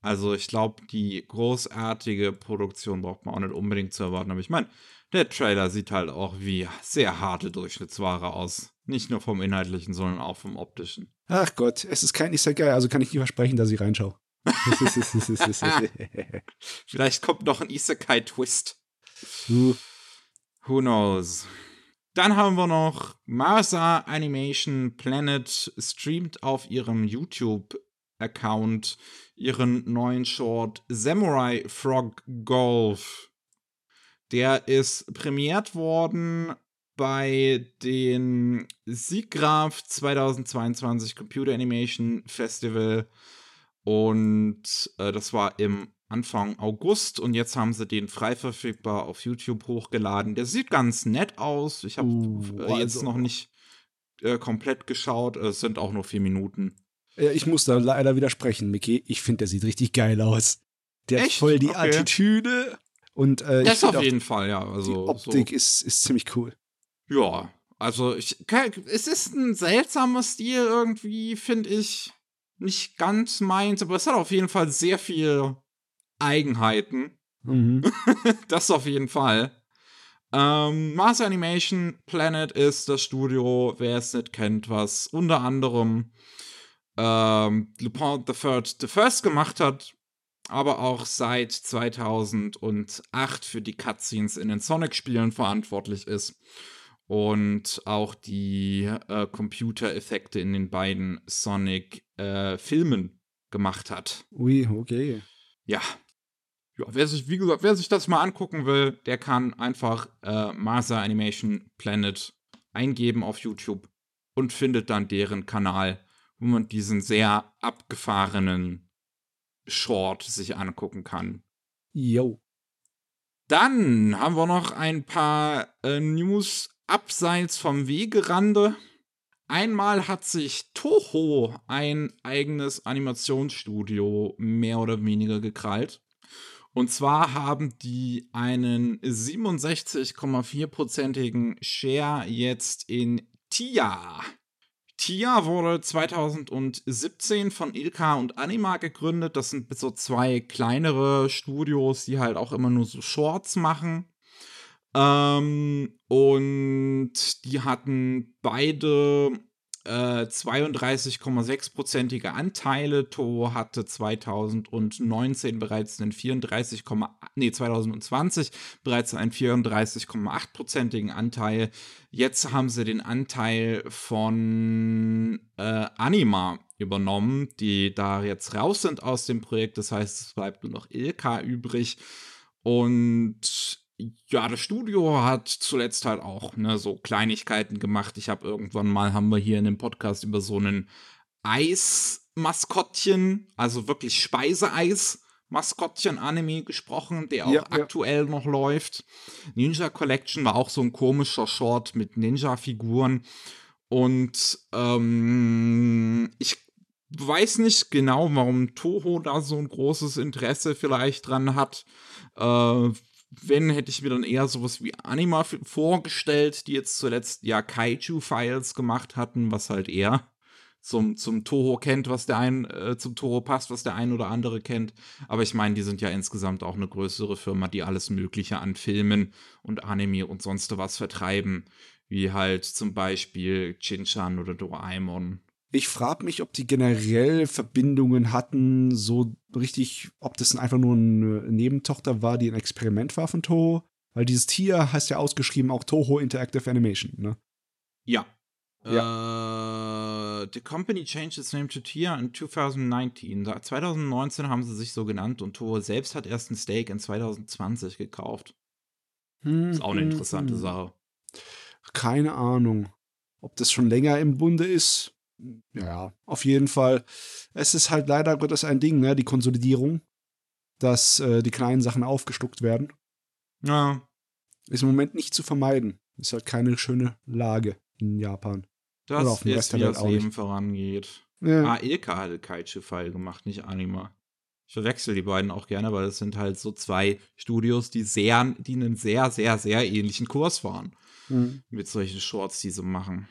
also ich glaube, die großartige Produktion braucht man auch nicht unbedingt zu erwarten. Aber ich meine, der Trailer sieht halt auch wie sehr harte Durchschnittsware aus. Nicht nur vom Inhaltlichen, sondern auch vom Optischen. Ach Gott, es ist kein Isekai, also kann ich nie versprechen, dass ich reinschaue. <laughs> <laughs> Vielleicht kommt noch ein Isekai-Twist. Uh. Who knows? Dann haben wir noch Marsa Animation Planet streamt auf ihrem YouTube Account ihren neuen Short Samurai Frog Golf. Der ist prämiert worden bei den Sieggraf 2022 Computer Animation Festival und äh, das war im Anfang August und jetzt haben sie den frei verfügbar auf YouTube hochgeladen. Der sieht ganz nett aus. Ich habe uh, äh, jetzt also. noch nicht äh, komplett geschaut. Es sind auch nur vier Minuten. Ich muss da leider widersprechen, Mickey. Ich finde, der sieht richtig geil aus. Der Echt? hat voll die okay. Attitüde. Und, äh, das auf jeden Fall, ja. Also, die Optik so. ist, ist ziemlich cool. Ja, also ich, es ist ein seltsamer Stil irgendwie, finde ich. Nicht ganz meins, aber es hat auf jeden Fall sehr viel Eigenheiten. Mhm. <laughs> das auf jeden Fall. Ähm, Mars Animation Planet ist das Studio, wer es nicht kennt, was unter anderem ähm, Lupin the Third the First gemacht hat, aber auch seit 2008 für die Cutscenes in den Sonic-Spielen verantwortlich ist und auch die äh, Computereffekte in den beiden Sonic-Filmen äh, gemacht hat. Ui, okay. Ja. ja. wer sich, wie gesagt, wer sich das mal angucken will, der kann einfach äh, Masa Animation Planet eingeben auf YouTube und findet dann deren Kanal, wo man diesen sehr abgefahrenen Short sich angucken kann. Yo. Dann haben wir noch ein paar äh, News abseits vom Wegerande. Einmal hat sich Toho ein eigenes Animationsstudio mehr oder weniger gekrallt. Und zwar haben die einen 67,4%igen Share jetzt in TIA. TIA wurde 2017 von Ilka und Anima gegründet. Das sind so zwei kleinere Studios, die halt auch immer nur so Shorts machen. Ähm, und die hatten beide äh, 32,6-prozentige Anteile. Toho hatte 2019 bereits einen 34, nee, 2020 bereits einen 34,8-prozentigen Anteil. Jetzt haben sie den Anteil von äh, Anima übernommen, die da jetzt raus sind aus dem Projekt. Das heißt, es bleibt nur noch Ilka übrig. Und ja, das Studio hat zuletzt halt auch ne, so Kleinigkeiten gemacht. Ich habe irgendwann mal, haben wir hier in dem Podcast über so einen Eis-Maskottchen, also wirklich Speiseeis. Maskottchen-Anime gesprochen, der auch ja, aktuell ja. noch läuft. Ninja Collection war auch so ein komischer Short mit Ninja-Figuren. Und ähm, ich weiß nicht genau, warum Toho da so ein großes Interesse vielleicht dran hat. Äh, wenn, hätte ich mir dann eher sowas wie Anima vorgestellt, die jetzt zuletzt ja Kaiju-Files gemacht hatten, was halt eher zum, zum Toho kennt, was der ein, äh, zum Toho passt, was der ein oder andere kennt. Aber ich meine, die sind ja insgesamt auch eine größere Firma, die alles Mögliche an Filmen und Anime und sonst was vertreiben. Wie halt zum Beispiel Chinchan oder Doraemon ich frage mich, ob die generell Verbindungen hatten, so richtig, ob das einfach nur eine Nebentochter war, die ein Experiment war von Toho. Weil dieses Tier heißt ja ausgeschrieben auch Toho Interactive Animation, ne? Ja. ja. Uh, the company changed its name to TIA in 2019. 2019 haben sie sich so genannt und Toho selbst hat erst ein Stake in 2020 gekauft. Hm, ist auch eine hm, interessante hm. Sache. Keine Ahnung. Ob das schon länger im Bunde ist, ja, auf jeden Fall. Es ist halt leider Gottes ein Ding, ne, die Konsolidierung, dass äh, die kleinen Sachen aufgestuckt werden. Ja. Ist im Moment nicht zu vermeiden. Ist halt keine schöne Lage in Japan. Das Oder auf dem ist, Rest wie das Leben vorangeht. Ja. Ah, Ilka hatte Kaiju-Fall gemacht, nicht Anima. Ich verwechsel die beiden auch gerne, weil das sind halt so zwei Studios, die sehr, die einen sehr, sehr, sehr ähnlichen Kurs fahren. Mhm. Mit solchen Shorts, die sie machen.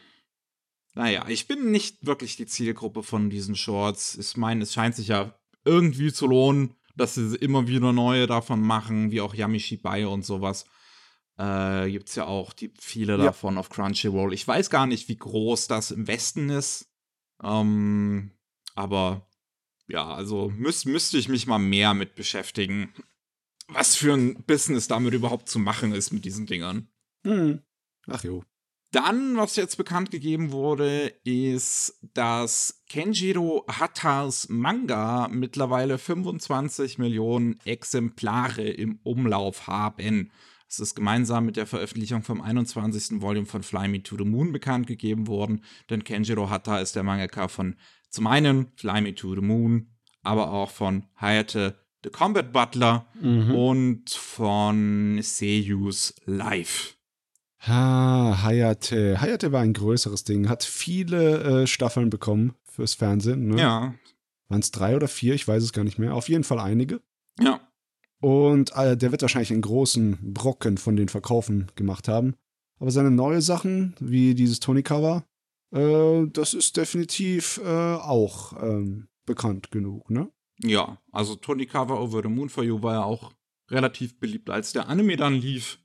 Naja, ich bin nicht wirklich die Zielgruppe von diesen Shorts. Ich meine, es scheint sich ja irgendwie zu lohnen, dass sie immer wieder neue davon machen, wie auch Yamishibai und sowas. Äh, Gibt es ja auch die, viele ja. davon auf Crunchyroll. Ich weiß gar nicht, wie groß das im Westen ist. Ähm, aber ja, also müß, müsste ich mich mal mehr mit beschäftigen, was für ein Business damit überhaupt zu machen ist mit diesen Dingern. Hm. Ach jo. Dann, was jetzt bekannt gegeben wurde, ist, dass Kenjiro Hattas Manga mittlerweile 25 Millionen Exemplare im Umlauf haben. Es ist gemeinsam mit der Veröffentlichung vom 21. Volume von Fly Me to the Moon bekannt gegeben worden, denn Kenjiro Hatta ist der Mangaka von zum einen Fly Me to the Moon, aber auch von Hayate the Combat Butler mhm. und von Seiyus Life. Ha, Hayate. Hayate war ein größeres Ding, hat viele äh, Staffeln bekommen fürs Fernsehen. Ne? Ja. Waren es drei oder vier? Ich weiß es gar nicht mehr. Auf jeden Fall einige. Ja. Und äh, der wird wahrscheinlich einen großen Brocken von den Verkaufen gemacht haben. Aber seine neue Sachen, wie dieses Tony-Cover, äh, das ist definitiv äh, auch ähm, bekannt genug, ne? Ja, also Tony Cover Over the Moon for You war ja auch relativ beliebt, als der Anime dann lief.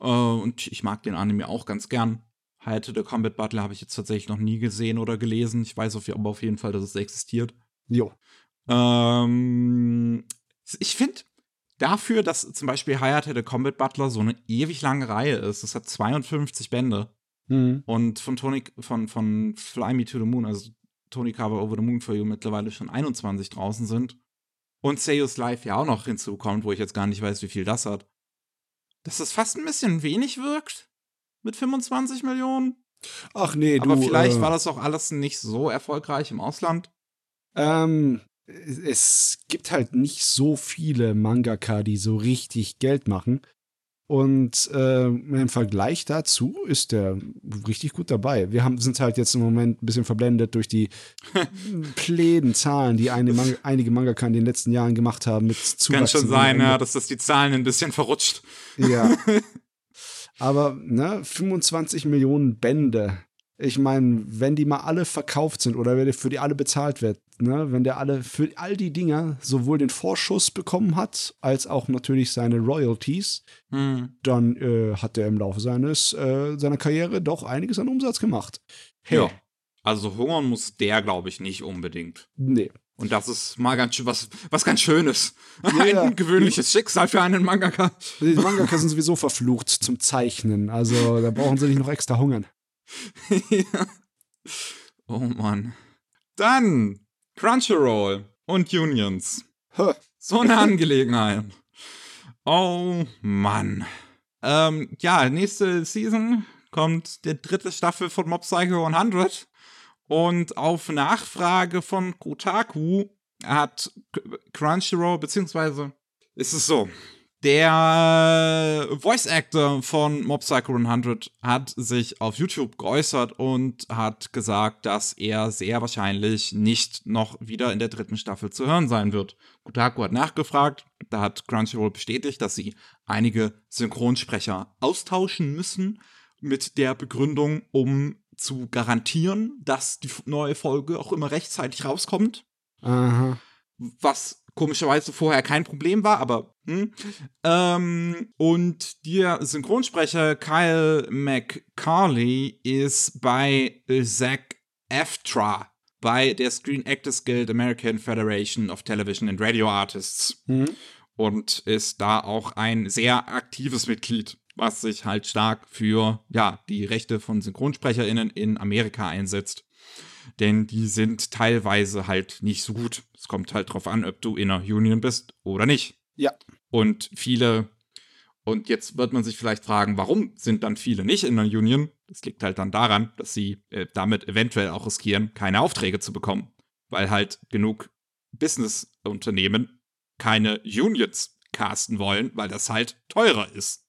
Äh, und ich mag den Anime auch ganz gern. Halte the Combat Battle habe ich jetzt tatsächlich noch nie gesehen oder gelesen. Ich weiß auf, aber auf jeden Fall, dass es existiert. Jo. Ähm, ich finde dafür, dass zum Beispiel Hayate the Combat Butler so eine ewig lange Reihe ist, das hat 52 Bände. Mhm. Und von Tony, von, von Fly Me to the Moon, also Tony Cover Over the Moon for You mittlerweile schon 21 draußen sind. Und Seiyus Live ja auch noch hinzukommt, wo ich jetzt gar nicht weiß, wie viel das hat. Dass das fast ein bisschen wenig wirkt mit 25 Millionen. Ach nee, du. Aber vielleicht äh, war das auch alles nicht so erfolgreich im Ausland. Ähm, es gibt halt nicht so viele Mangaka, die so richtig Geld machen. Und äh, im Vergleich dazu ist der richtig gut dabei. Wir haben, sind halt jetzt im Moment ein bisschen verblendet durch die <laughs> pläden Zahlen, die eine Man einige Mangaka in den letzten Jahren gemacht haben. Mit Kann schon sein, ja, dass das die Zahlen ein bisschen verrutscht. Ja. <laughs> Aber ne, 25 Millionen Bände ich meine, wenn die mal alle verkauft sind oder wenn für die alle bezahlt wird, ne, wenn der alle für all die Dinger sowohl den Vorschuss bekommen hat, als auch natürlich seine Royalties, hm. dann äh, hat er im Laufe seines, äh, seiner Karriere doch einiges an Umsatz gemacht. Hey. Ja. Also hungern muss der, glaube ich, nicht unbedingt. Nee. Und das ist mal ganz was, was ganz Schönes. Ja, <laughs> Ein gewöhnliches Schicksal für einen Mangaka. Die Mangaka sind sowieso verflucht zum Zeichnen. Also da brauchen sie nicht noch extra hungern. <laughs> ja. Oh Mann. Dann Crunchyroll und Unions. So eine Angelegenheit. Oh Mann. Ähm, ja, nächste Season kommt der dritte Staffel von Mob Psycho 100. Und auf Nachfrage von Kotaku hat Crunchyroll, beziehungsweise ist es so, der Voice Actor von Mob Psycho 100 hat sich auf YouTube geäußert und hat gesagt, dass er sehr wahrscheinlich nicht noch wieder in der dritten Staffel zu hören sein wird. Kotaku hat nachgefragt, da hat Crunchyroll bestätigt, dass sie einige Synchronsprecher austauschen müssen mit der Begründung, um zu garantieren, dass die neue Folge auch immer rechtzeitig rauskommt. Aha. Was komischerweise vorher kein Problem war, aber hm. Ähm, und der Synchronsprecher Kyle McCarley ist bei Zach Eftra bei der Screen Actors Guild American Federation of Television and Radio Artists mhm. und ist da auch ein sehr aktives Mitglied, was sich halt stark für ja die Rechte von SynchronsprecherInnen in Amerika einsetzt denn die sind teilweise halt nicht so gut. Es kommt halt drauf an, ob du in einer Union bist oder nicht. Ja. Und viele, und jetzt wird man sich vielleicht fragen, warum sind dann viele nicht in einer Union? Das liegt halt dann daran, dass sie äh, damit eventuell auch riskieren, keine Aufträge zu bekommen, weil halt genug Business-Unternehmen keine Unions casten wollen, weil das halt teurer ist.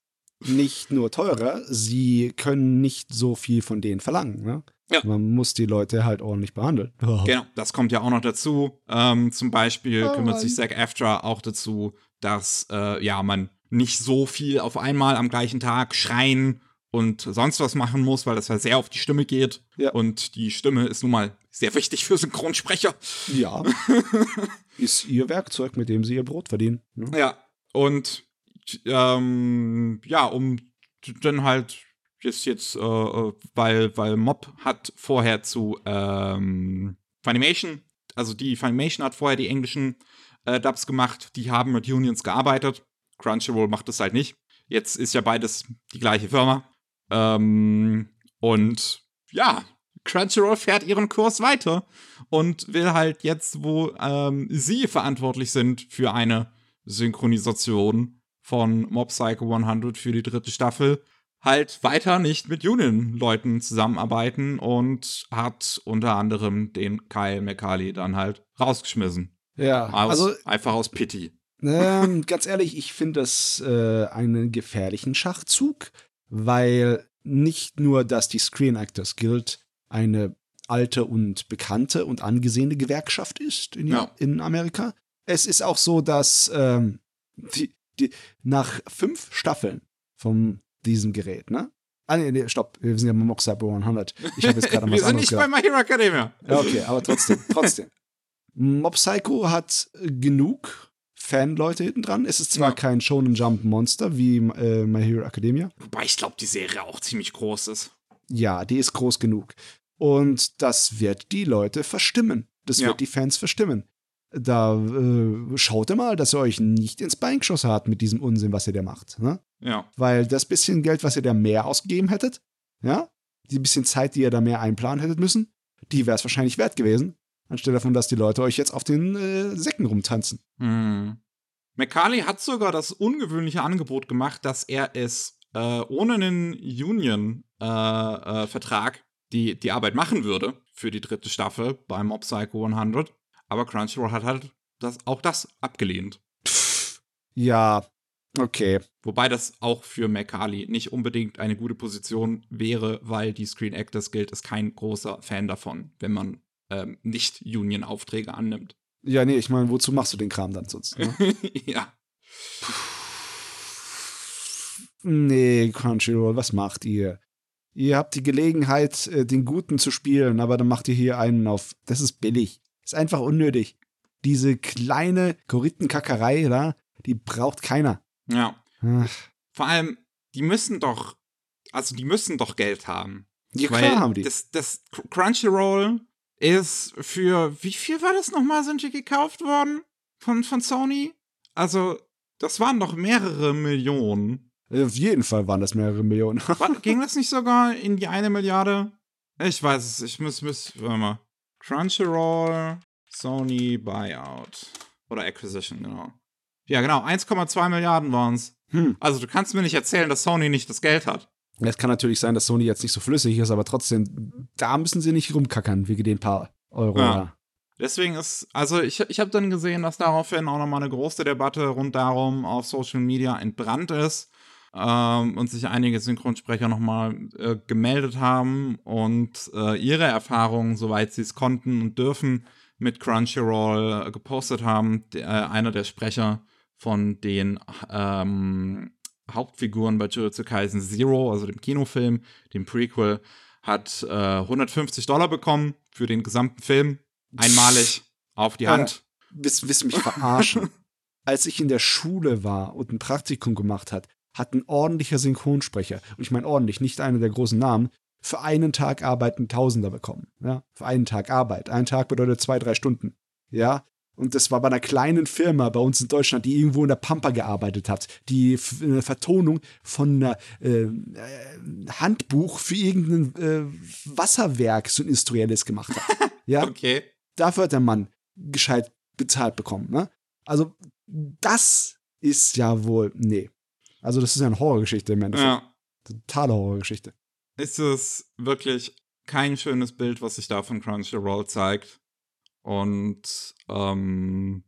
Nicht nur teurer, sie können nicht so viel von denen verlangen. Ne? Ja. Man muss die Leute halt ordentlich behandeln. Genau, das kommt ja auch noch dazu. Ähm, zum Beispiel oh, kümmert sich Zack Aftra auch dazu, dass äh, ja man nicht so viel auf einmal am gleichen Tag schreien und sonst was machen muss, weil das ja sehr auf die Stimme geht. Ja. Und die Stimme ist nun mal sehr wichtig für Synchronsprecher. Ja. <laughs> ist ihr Werkzeug, mit dem sie ihr Brot verdienen. Ja, ja. und ähm, ja, um dann halt ist jetzt, äh, äh, weil, weil Mob hat vorher zu ähm, Funimation, also die Funimation hat vorher die englischen äh, Dubs gemacht, die haben mit Unions gearbeitet. Crunchyroll macht das halt nicht. Jetzt ist ja beides die gleiche Firma. Ähm, und ja, Crunchyroll fährt ihren Kurs weiter und will halt jetzt, wo ähm, sie verantwortlich sind für eine Synchronisation von Mob Psycho 100 für die dritte Staffel, halt weiter nicht mit Union-Leuten zusammenarbeiten und hat unter anderem den Kyle McCarley dann halt rausgeschmissen. Ja, aus, also einfach aus Pity. Ähm, ganz ehrlich, ich finde das äh, einen gefährlichen Schachzug, weil nicht nur, dass die Screen Actors Guild eine alte und bekannte und angesehene Gewerkschaft ist in, ja. in Amerika. Es ist auch so, dass ähm, die, die, nach fünf Staffeln vom diesem Gerät, ne? Ah, nee, nee, stopp. Wir sind ja beim Mob Psycho 100. Ich habe jetzt gerade <laughs> mal Wir sind nicht gedacht. bei My Hero Academia. Ja, okay, aber trotzdem, <laughs> trotzdem. Mob Psycho hat genug Fanleute hinten dran. Es ist zwar ja. kein Shonen Jump Monster wie äh, My Hero Academia. Wobei ich glaube, die Serie auch ziemlich groß ist. Ja, die ist groß genug. Und das wird die Leute verstimmen. Das ja. wird die Fans verstimmen. Da äh, schaut ihr mal, dass ihr euch nicht ins Bein geschossen habt mit diesem Unsinn, was ihr da macht. Ne? Ja. Weil das bisschen Geld, was ihr da mehr ausgegeben hättet, ja, die bisschen Zeit, die ihr da mehr einplanen hättet müssen, die wäre es wahrscheinlich wert gewesen, anstelle davon, dass die Leute euch jetzt auf den äh, Säcken rumtanzen. Mhm. McCarley hat sogar das ungewöhnliche Angebot gemacht, dass er es äh, ohne einen Union-Vertrag äh, äh die, die Arbeit machen würde für die dritte Staffel bei Mob Psycho 100. Aber Crunchyroll hat halt das, auch das abgelehnt. Ja, okay. Wobei das auch für McCarley nicht unbedingt eine gute Position wäre, weil die Screen Actors Guild ist kein großer Fan davon, wenn man ähm, nicht Union-Aufträge annimmt. Ja, nee, ich meine, wozu machst du den Kram dann sonst? Ne? <laughs> ja. Nee, Crunchyroll, was macht ihr? Ihr habt die Gelegenheit, äh, den Guten zu spielen, aber dann macht ihr hier einen auf. Das ist billig. Ist einfach unnötig. Diese kleine Korittenkackerei da, die braucht keiner. Ja. Ach. Vor allem, die müssen doch, also die müssen doch Geld haben. Ja, klar haben die. Das, das Crunchyroll ist für, wie viel war das nochmal, sind die gekauft worden von, von Sony? Also, das waren doch mehrere Millionen. Auf jeden Fall waren das mehrere Millionen. <laughs> ging das nicht sogar in die eine Milliarde? Ich weiß es, ich muss, muss, warte mal. Crunchyroll, Sony Buyout. Oder Acquisition, genau. Ja, genau, 1,2 Milliarden waren es. Hm. Also du kannst mir nicht erzählen, dass Sony nicht das Geld hat. Es kann natürlich sein, dass Sony jetzt nicht so flüssig ist, aber trotzdem, da müssen sie nicht rumkackern, wegen den paar Euro. Ja. Deswegen ist, also ich, ich habe dann gesehen, dass daraufhin auch nochmal eine große Debatte rund darum auf Social Media entbrannt ist ähm, und sich einige Synchronsprecher nochmal äh, gemeldet haben und äh, ihre Erfahrungen, soweit sie es konnten und dürfen, mit Crunchyroll äh, gepostet haben. Der, äh, einer der Sprecher von den ähm, Hauptfiguren bei Jujutsu Kaisen Zero, also dem Kinofilm, dem Prequel, hat 150 äh, Dollar bekommen für den gesamten Film, einmalig auf die Hand. Willst, willst mich verarschen? <laughs> Als ich in der Schule war und ein Praktikum gemacht hat, hat ein ordentlicher Synchronsprecher, und ich meine ordentlich, nicht einer der großen Namen, für einen Tag Arbeit einen Tausender bekommen. Ja, für einen Tag Arbeit. Ein Tag bedeutet zwei, drei Stunden. Ja, und das war bei einer kleinen Firma bei uns in Deutschland, die irgendwo in der Pampa gearbeitet hat, die eine Vertonung von einer äh, äh, Handbuch für irgendein äh, Wasserwerk, so ein industrielles gemacht hat. <laughs> Ja, okay. Dafür hat der Mann gescheit bezahlt bekommen. Ne? Also das ist ja wohl, nee. Also, das ist ja eine Horrorgeschichte im Endeffekt. Ja. Totale Horrorgeschichte. Ist es wirklich kein schönes Bild, was sich da von Crunchyroll zeigt. Und ähm,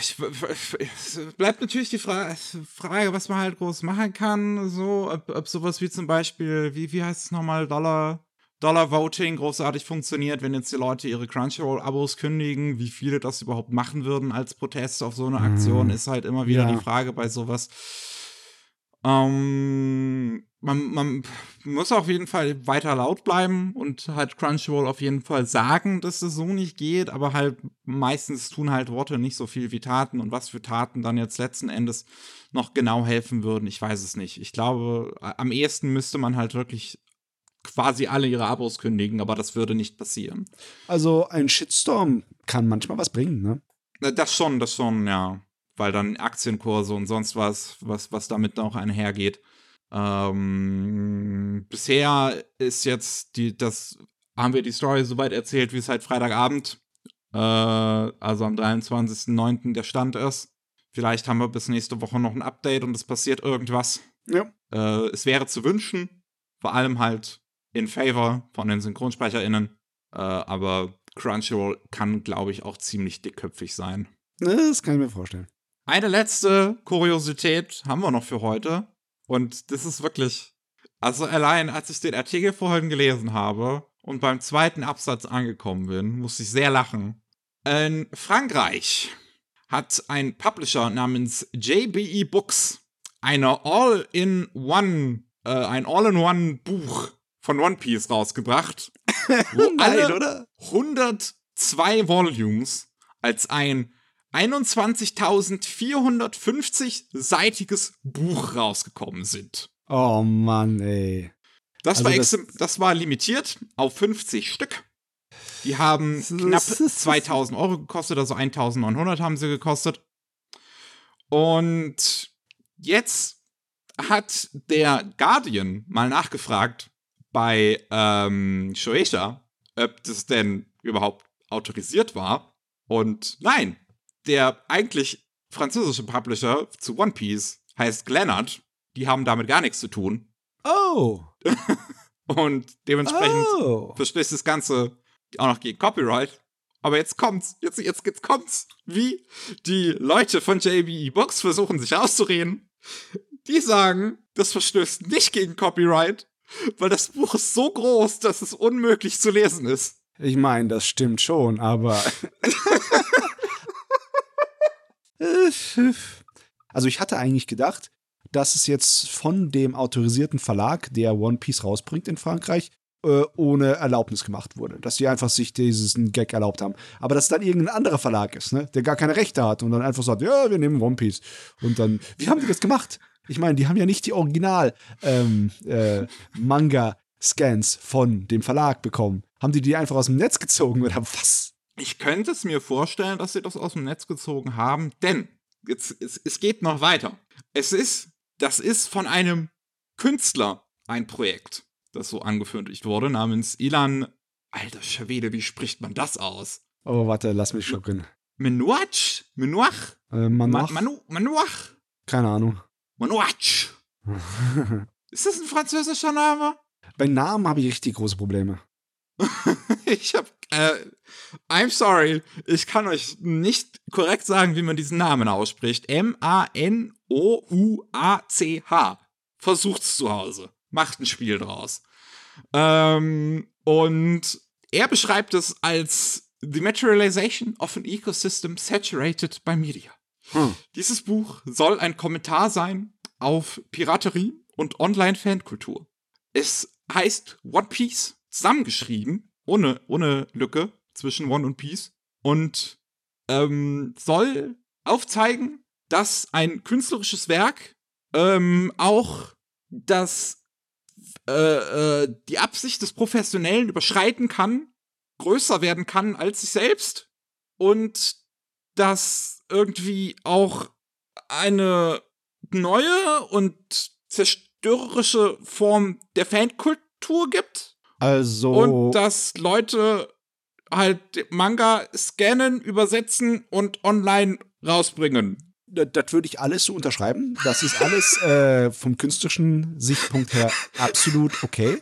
ich, es bleibt natürlich die Frage, Frage, was man halt groß machen kann. So, ob, ob sowas wie zum Beispiel, wie, wie heißt es nochmal, Dollar, Dollar Voting großartig funktioniert, wenn jetzt die Leute ihre Crunchyroll-Abos kündigen, wie viele das überhaupt machen würden als Protest auf so eine Aktion, mhm. ist halt immer wieder ja. die Frage bei sowas. Ähm, man, man muss auf jeden Fall weiter laut bleiben und halt Crunchyroll auf jeden Fall sagen, dass es so nicht geht, aber halt meistens tun halt Worte nicht so viel wie Taten und was für Taten dann jetzt letzten Endes noch genau helfen würden, ich weiß es nicht. Ich glaube, am ehesten müsste man halt wirklich quasi alle ihre Abos kündigen, aber das würde nicht passieren. Also ein Shitstorm kann manchmal was bringen, ne? Das schon, das schon, ja. Weil dann Aktienkurse und sonst was, was, was damit noch einhergeht. Ähm, bisher ist jetzt die, das, haben wir die Story soweit erzählt, wie es halt Freitagabend, äh, also am 23.09. der Stand ist. Vielleicht haben wir bis nächste Woche noch ein Update und es passiert irgendwas. Ja. Äh, es wäre zu wünschen, vor allem halt in favor von den SynchronsprecherInnen. Äh, aber Crunchyroll kann, glaube ich, auch ziemlich dickköpfig sein. Das kann ich mir vorstellen. Eine letzte Kuriosität haben wir noch für heute. Und das ist wirklich. Also allein, als ich den Artikel vorhin gelesen habe und beim zweiten Absatz angekommen bin, musste ich sehr lachen. In Frankreich hat ein Publisher namens JBE Books eine All-in-One äh, ein All-in-One-Buch von One Piece rausgebracht. wo <laughs> Nein, alle oder? 102 Volumes als ein 21.450-seitiges Buch rausgekommen sind. Oh Mann, ey. Das, also war das, das war limitiert auf 50 Stück. Die haben knapp 2000 Euro gekostet, also 1900 haben sie gekostet. Und jetzt hat der Guardian mal nachgefragt bei ähm, Shueisha, ob das denn überhaupt autorisiert war. Und nein, der eigentlich französische Publisher zu One Piece heißt Glennard. Die haben damit gar nichts zu tun. Oh. <laughs> Und dementsprechend oh. verstößt das Ganze auch noch gegen Copyright. Aber jetzt kommt's, jetzt, jetzt, jetzt kommt's, wie die Leute von JBE Books versuchen sich auszureden. Die sagen, das verstößt nicht gegen Copyright, weil das Buch ist so groß, dass es unmöglich zu lesen ist. Ich meine, das stimmt schon, aber. <laughs> also ich hatte eigentlich gedacht, dass es jetzt von dem autorisierten Verlag, der One Piece rausbringt in Frankreich, äh, ohne Erlaubnis gemacht wurde. Dass sie einfach sich diesen Gag erlaubt haben. Aber dass es dann irgendein anderer Verlag ist, ne, der gar keine Rechte hat und dann einfach sagt, ja, wir nehmen One Piece. Und dann, wie haben die das gemacht? Ich meine, die haben ja nicht die Original ähm, äh, von dem Verlag bekommen. Haben die die einfach aus dem Netz gezogen oder was? Ich könnte es mir vorstellen, dass sie das aus dem Netz gezogen haben, denn jetzt, es, es geht noch weiter. Es ist, das ist von einem Künstler ein Projekt das so angeführt wurde, namens Ilan. Alter Schwede, wie spricht man das aus? Oh, warte, lass mich schlucken. Menuach? Menuach? Äh, Manuach? Manu Manuach? Keine Ahnung. Manuach. <laughs> Ist das ein französischer Name? Bei Namen habe ich richtig große Probleme. <laughs> ich hab, äh, I'm sorry, ich kann euch nicht korrekt sagen, wie man diesen Namen ausspricht. M-A-N-O-U-A-C-H. Versucht's zu Hause macht ein Spiel draus. Ähm, und er beschreibt es als The Materialization of an Ecosystem Saturated by Media. Hm. Dieses Buch soll ein Kommentar sein auf Piraterie und Online-Fankultur. Es heißt One Piece, zusammengeschrieben, ohne, ohne Lücke zwischen One und Piece, und ähm, soll aufzeigen, dass ein künstlerisches Werk ähm, auch das äh, äh, die Absicht des Professionellen überschreiten kann, größer werden kann als sich selbst und dass irgendwie auch eine neue und zerstörerische Form der Fankultur gibt. Also. Und dass Leute halt Manga scannen, übersetzen und online rausbringen das würde ich alles so unterschreiben. Das ist alles <laughs> äh, vom künstlerischen Sichtpunkt her absolut okay.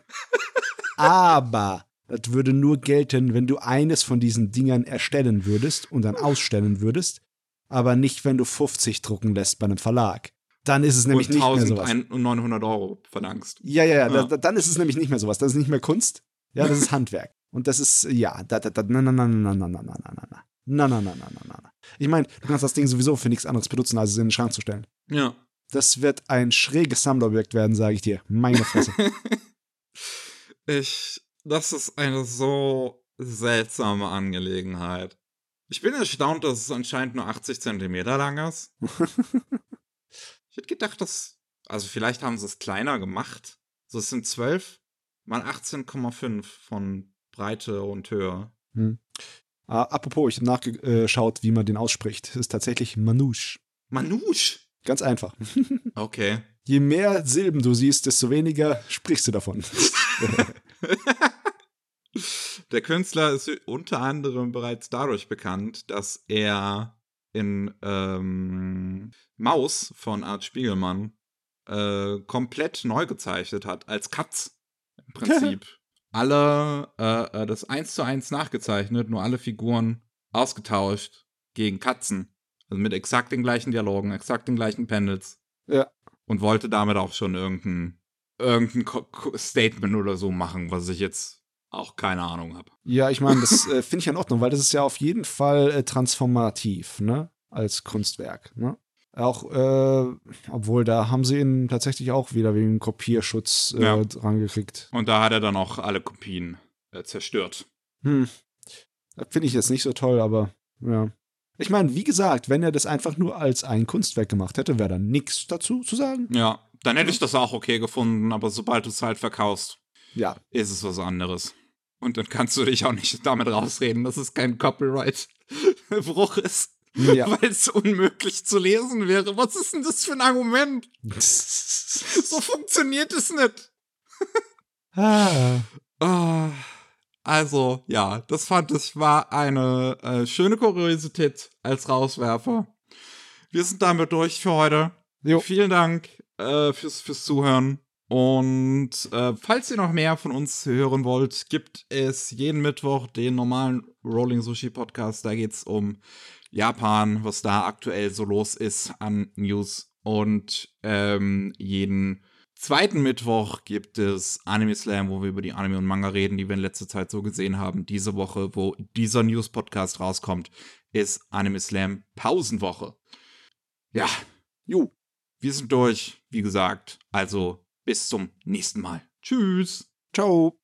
Aber das würde nur gelten, wenn du eines von diesen Dingern erstellen würdest und dann ausstellen würdest, aber nicht, wenn du 50 drucken lässt bei einem Verlag. Dann ist es nämlich nicht mehr sowas. Und 900 Euro verlangst. Ja, ja, ja, ja. Da, dann ist es nämlich nicht mehr sowas. Das ist nicht mehr Kunst. Ja, das ist Handwerk. Und das ist, ja, da, da, da, na, na, na, na, na, na, na, na, na. Na, na, na, na, na, na. Ich meine, du kannst das Ding sowieso für nichts anderes benutzen, als es in den Schrank zu stellen. Ja. Das wird ein schräges Sammlerobjekt werden, sage ich dir. Meine Fresse. ich, das ist eine so seltsame Angelegenheit. Ich bin erstaunt, dass es anscheinend nur 80 Zentimeter lang ist. Hätte gedacht, dass, also vielleicht haben sie es kleiner gemacht. So, es sind 12 mal 18,5 von Breite und Höhe. Hm. Uh, apropos, ich habe nachgeschaut, wie man den ausspricht. Es ist tatsächlich Manouche. Manouche? Ganz einfach. <laughs> Okay. Je mehr Silben du siehst, desto weniger sprichst du davon. <laughs> Der Künstler ist unter anderem bereits dadurch bekannt, dass er in ähm, Maus von Art Spiegelmann äh, komplett neu gezeichnet hat, als Katz im Prinzip <laughs> alle äh, äh, das eins zu eins nachgezeichnet, nur alle Figuren ausgetauscht gegen Katzen. Also mit exakt den gleichen Dialogen, exakt den gleichen Panels. Ja. Und wollte damit auch schon irgendein, irgendein Statement oder so machen, was ich jetzt auch keine Ahnung habe. Ja, ich meine, das <laughs> äh, finde ich in Ordnung, weil das ist ja auf jeden Fall äh, transformativ, ne? Als Kunstwerk, ne? Auch, äh, obwohl da haben sie ihn tatsächlich auch wieder wegen Kopierschutz äh, ja. rangekriegt. Und da hat er dann auch alle Kopien äh, zerstört. Hm. Finde ich jetzt nicht so toll, aber ja. Ich meine, wie gesagt, wenn er das einfach nur als ein Kunstwerk gemacht hätte, wäre da nichts dazu zu sagen. Ja, dann hätte ich das auch okay gefunden, aber sobald du es halt verkaufst, ja. ist es was anderes. Und dann kannst du dich auch nicht damit rausreden, dass es kein Copyright-Bruch ist. Ja. <laughs> Weil es unmöglich zu lesen wäre. Was ist denn das für ein Argument? <laughs> so funktioniert es nicht. ah. ah. Also, ja, das fand ich war eine äh, schöne Kuriosität als Rauswerfer. Wir sind damit durch für heute. Jo. Vielen Dank äh, fürs, fürs Zuhören. Und äh, falls ihr noch mehr von uns hören wollt, gibt es jeden Mittwoch den normalen Rolling Sushi Podcast. Da geht es um Japan, was da aktuell so los ist an News. Und ähm, jeden zweiten Mittwoch gibt es Anime Slam, wo wir über die Anime und Manga reden, die wir in letzter Zeit so gesehen haben. Diese Woche, wo dieser News-Podcast rauskommt, ist Anime Slam Pausenwoche. Ja, ju, wir sind durch, wie gesagt. Also bis zum nächsten Mal. Tschüss. Ciao.